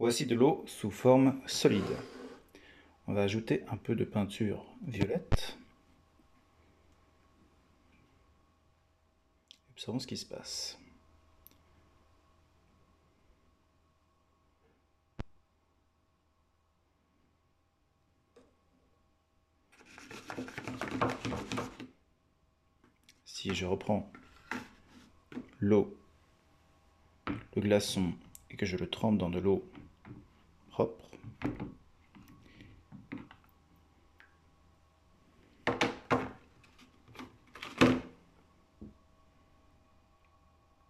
Voici de l'eau sous forme solide. On va ajouter un peu de peinture violette. Observons ce qui se passe. Si je reprends l'eau, le glaçon, et que je le trempe dans de l'eau propre.